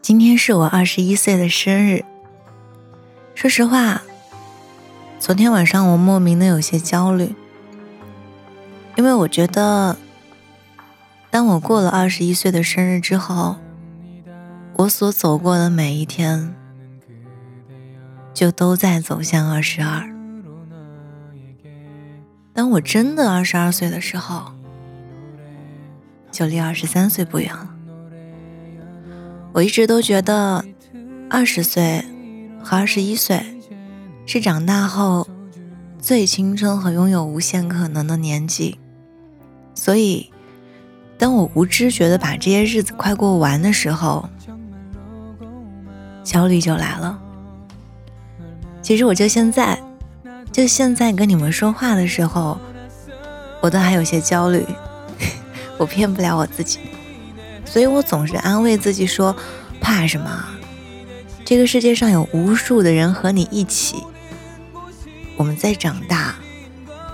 今天是我二十一岁的生日。说实话，昨天晚上我莫名的有些焦虑，因为我觉得，当我过了二十一岁的生日之后，我所走过的每一天，就都在走向二十二。当我真的二十二岁的时候，就离二十三岁不远了。我一直都觉得，二十岁和二十一岁是长大后最青春和拥有无限可能的年纪。所以，当我无知觉的把这些日子快过完的时候，焦虑就来了。其实，我就现在，就现在跟你们说话的时候，我都还有些焦虑。我骗不了我自己。所以我总是安慰自己说：“怕什么？这个世界上有无数的人和你一起，我们在长大，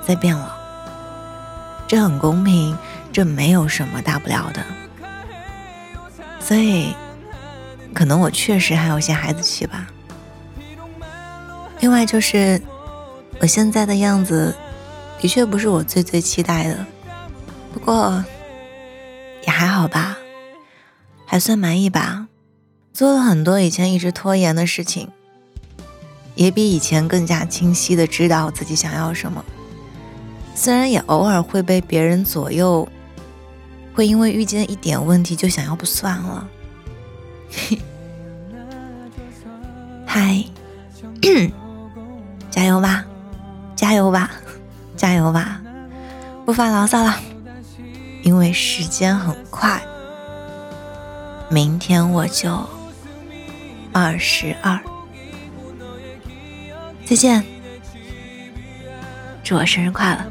在变老，这很公平，这没有什么大不了的。所以，可能我确实还有些孩子气吧。另外就是，我现在的样子，的确不是我最最期待的，不过也还好吧。”还算满意吧，做了很多以前一直拖延的事情，也比以前更加清晰的知道自己想要什么。虽然也偶尔会被别人左右，会因为遇见一点问题就想要不算了。嗨，加油吧，加油吧，加油吧！不发牢骚了，因为时间很快。明天我就二十二，再见，祝我生日快乐。